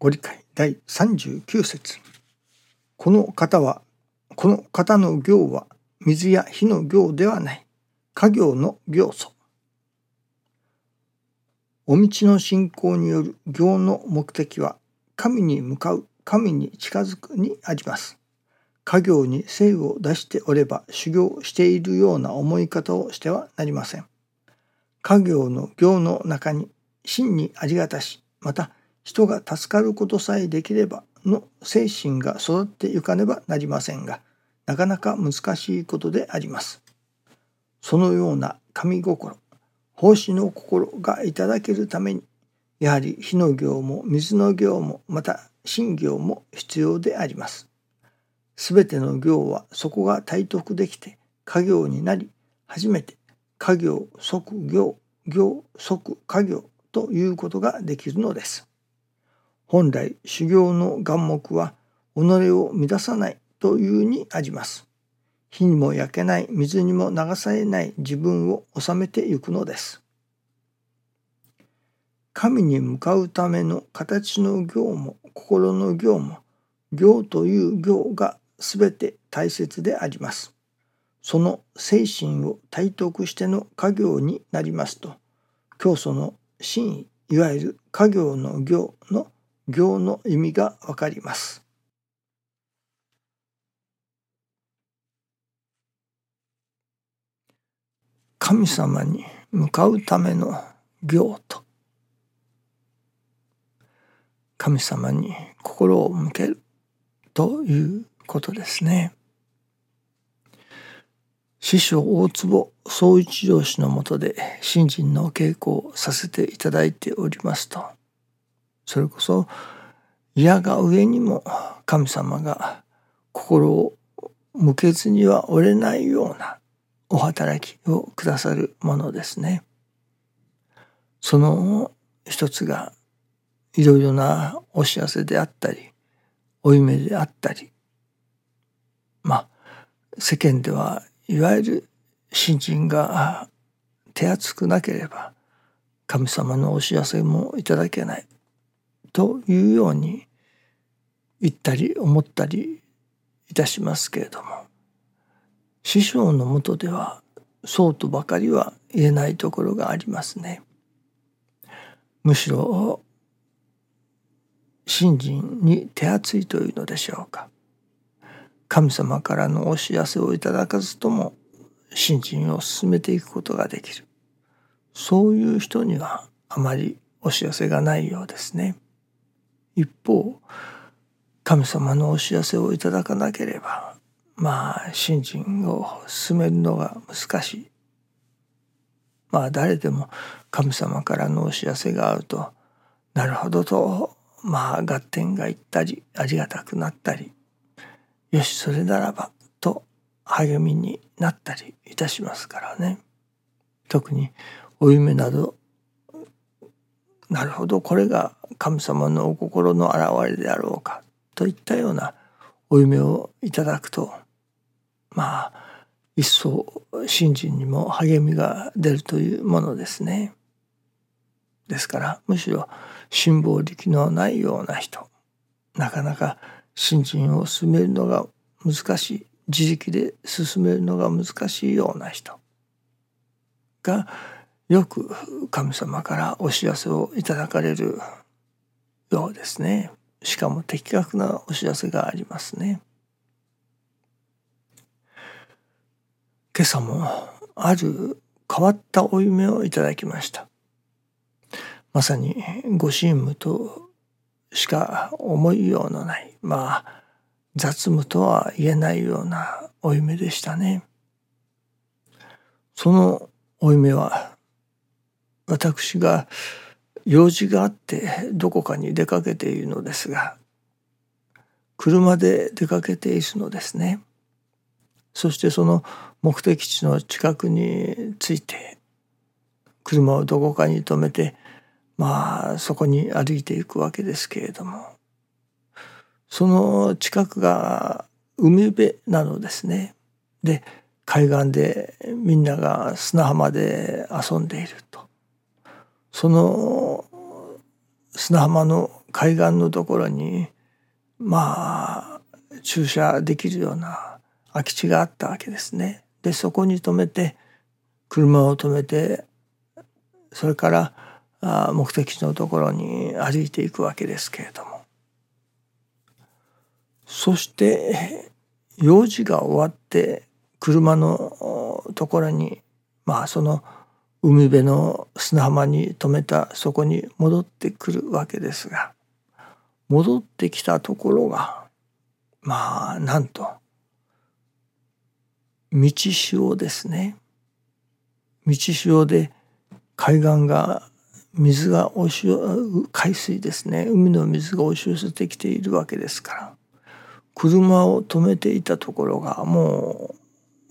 ご理解第39節。この方はこの方の行は水や火の行ではない。家業の行素お道の信仰による行の目的は神に向かう神に近づくにあります。家業に精を出しておれば修行しているような思い方をしてはなりません。家業の行の中に真にありがたしまた人が助かることさえできればの精神が育ってゆかねばなりませんがなかなか難しいことであります。そのような神心奉仕の心がいただけるためにやはり火の行も水の行もまた信行も必要であります。すべての行はそこが体得できて家業になり初めて家業即行行即家業ということができるのです。本来修行の眼目は己を乱さないというにあります。火にも焼けない水にも流されない自分を収めてゆくのです。神に向かうための形の行も心の行も行という行が全て大切であります。その精神を体得しての家業になりますと教祖の真意いわゆる家業の行の行の意味がわかります。神様に向かうための行と神様に心を向けるということですね。師匠大坪総一郎氏のもとで信心の稽古をさせていただいておりますとそれこそ嫌が上にも神様が心を向けずには折れないようなお働きをくださるものですね。その一つがいろいろなお知らせであったり負い目であったりまあ世間ではいわゆる信心が手厚くなければ神様のお知らせもいただけないというように言ったり思ったりいたしますけれども師匠のもとではそうとばかりは言えないところがありますね。むしろ信心に手厚いというのでしょうか。神様からのお知らせをいただかずとも信心を進めていくことができる。そういう人にはあまりお知らせがないようですね。一方神様のお知らせをいただかなければまあ信心を進めるのが難しい。まあ誰でも神様からのお知らせがあるとなるほどとまあ合点がいったりありがたくなったりよしそれならばと励みになったりいたしますからね。特にお夢などなるほどこれが神様のお心の表れであろうかといったようなお夢をいただくとまあ一層信心にも励みが出るというものですね。ですからむしろ辛抱力のないような人なかなか信心を進めるのが難しい自力で進めるのが難しいような人がよく神様からお知らせをいただかれるようですね。しかも的確なお知らせがありますね。今朝もある変わったお夢をいただきましたまさにご神務としか思いようのないまあ雑務とは言えないようなお夢でしたねそのお夢は私が用事があってどこかに出かけているのですが車で出かけているのですねそしてその目的地の近くに着いて車をどこかに止めてまあそこに歩いていくわけですけれどもその近くが海辺なのですね。で海岸でみんなが砂浜で遊んでいるとその砂浜の海岸のところにまあ駐車できるような空き地があったわけですね。でそこに止めて車を止めてそれから目的地のところに歩いていくわけですけれどもそして用事が終わって車のところにまあその海辺の砂浜に止めたそこに戻ってくるわけですが戻ってきたところがまあなんと道潮ですね。道潮で海岸が水が押し海水ですね。海の水が押し寄せてきているわけですから車を止めていたところがも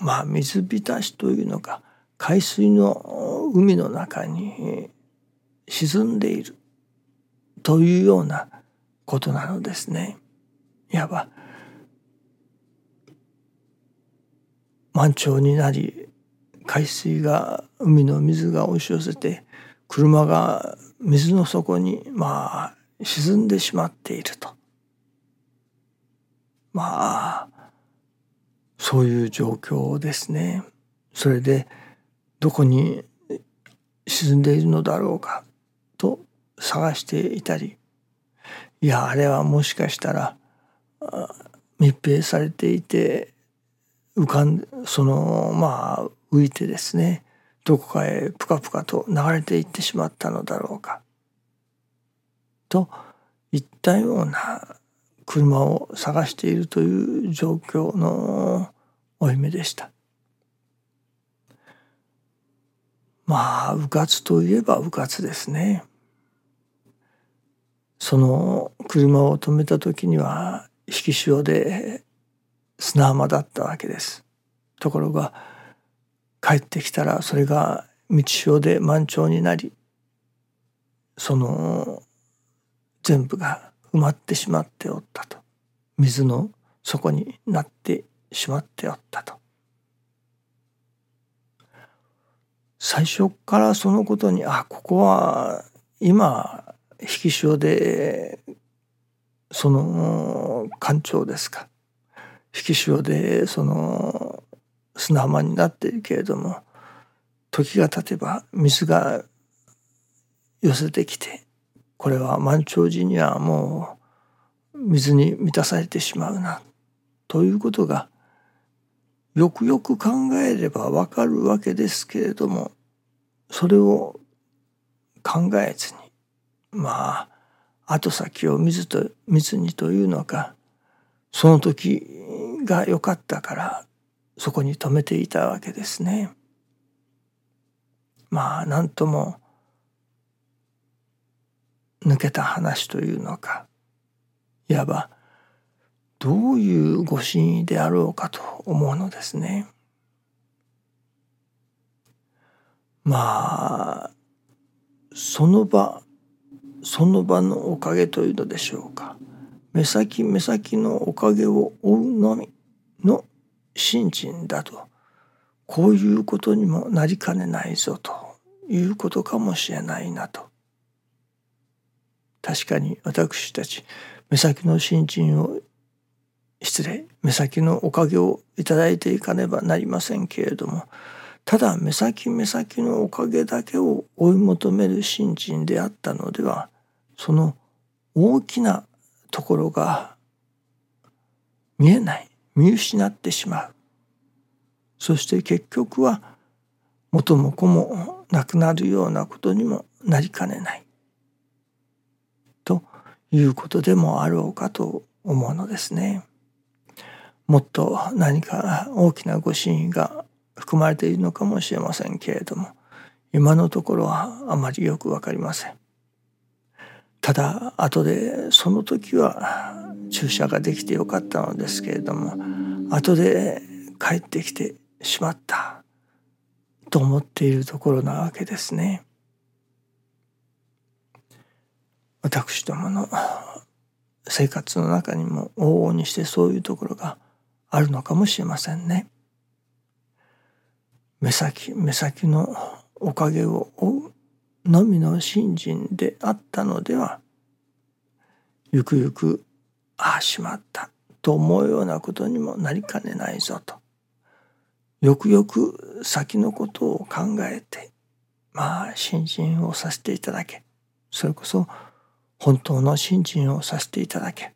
うまあ水浸しというのか海水の海の中に沈んでいるというようなことなのですね。いわば満潮になり海水が海の水が押し寄せて車が水の底にまあ沈んでしまっているとまあそういう状況ですね。それでどこに沈んでいるのだろうかと探していたりいやあれはもしかしたら密閉されていて浮かんそのまあ浮いてですねどこかへプカプカと流れていってしまったのだろうかといったような車を探しているという状況の負い目でした。まあ迂闊といえば迂闊ですね。その車を止めた時には引き潮で砂浜だったわけです。ところが帰ってきたらそれが道潮で満潮になりその全部が埋まってしまっておったと水の底になってしまっておったと最初からそのことにあここは今引き潮でその干潮ですか。引き潮でその砂浜になっているけれども時が経てば水が寄せてきてこれは満潮時にはもう水に満たされてしまうなということがよくよく考えればわかるわけですけれどもそれを考えずにまあ後先を見ずと見ずにというのかその時が良かったからそこに止めていたわけですね。まあ何とも抜けた話というのかいわばどういうご神意であろうかと思うのですね。まあその場その場のおかげというのでしょうか。目先目先のおかげを追うのみの信心だと。こういうことにもなりかねないぞということかもしれないなと。確かに私たち目先の信心を失礼目先のおかげをいただいていかねばなりませんけれどもただ目先目先のおかげだけを追い求める信心であったのではその大きなところが見えない。見失ってしまう。そして結局は元も子もなくなるようなことにもなりかねない。ということでもあろうかと思うのですね。もっと何か大きなご真意が含まれているのかもしれませんけれども今のところはあまりよく分かりません。ただ後でその時は注射ができてよかったのですけれども後で帰ってきてしまったと思っているところなわけですね。私どもの生活の中にも往々にしてそういうところがあるのかもしれませんね。目先目先のおかげを追うのみの信心であったのではゆくゆくああしまったと思うようなことにもなりかねないぞと。よくよく先のことを考えてまあ信心をさせていただけ。それこそ本当の信心をさせていただけ。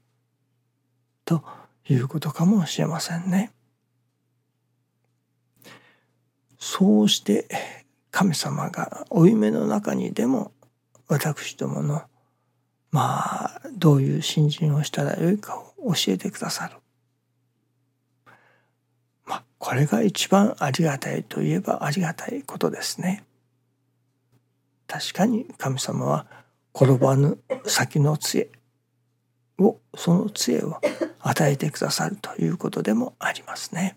ということかもしれませんね。そうして神様が負い目の中にでも私どものまあどういう信心をしたらよいかを教えてくださる。まあこれが一番ありがたいといえばありがたいことですね。確かに神様は転ばぬ先の杖をその杖を与えてくださるということでもありますね。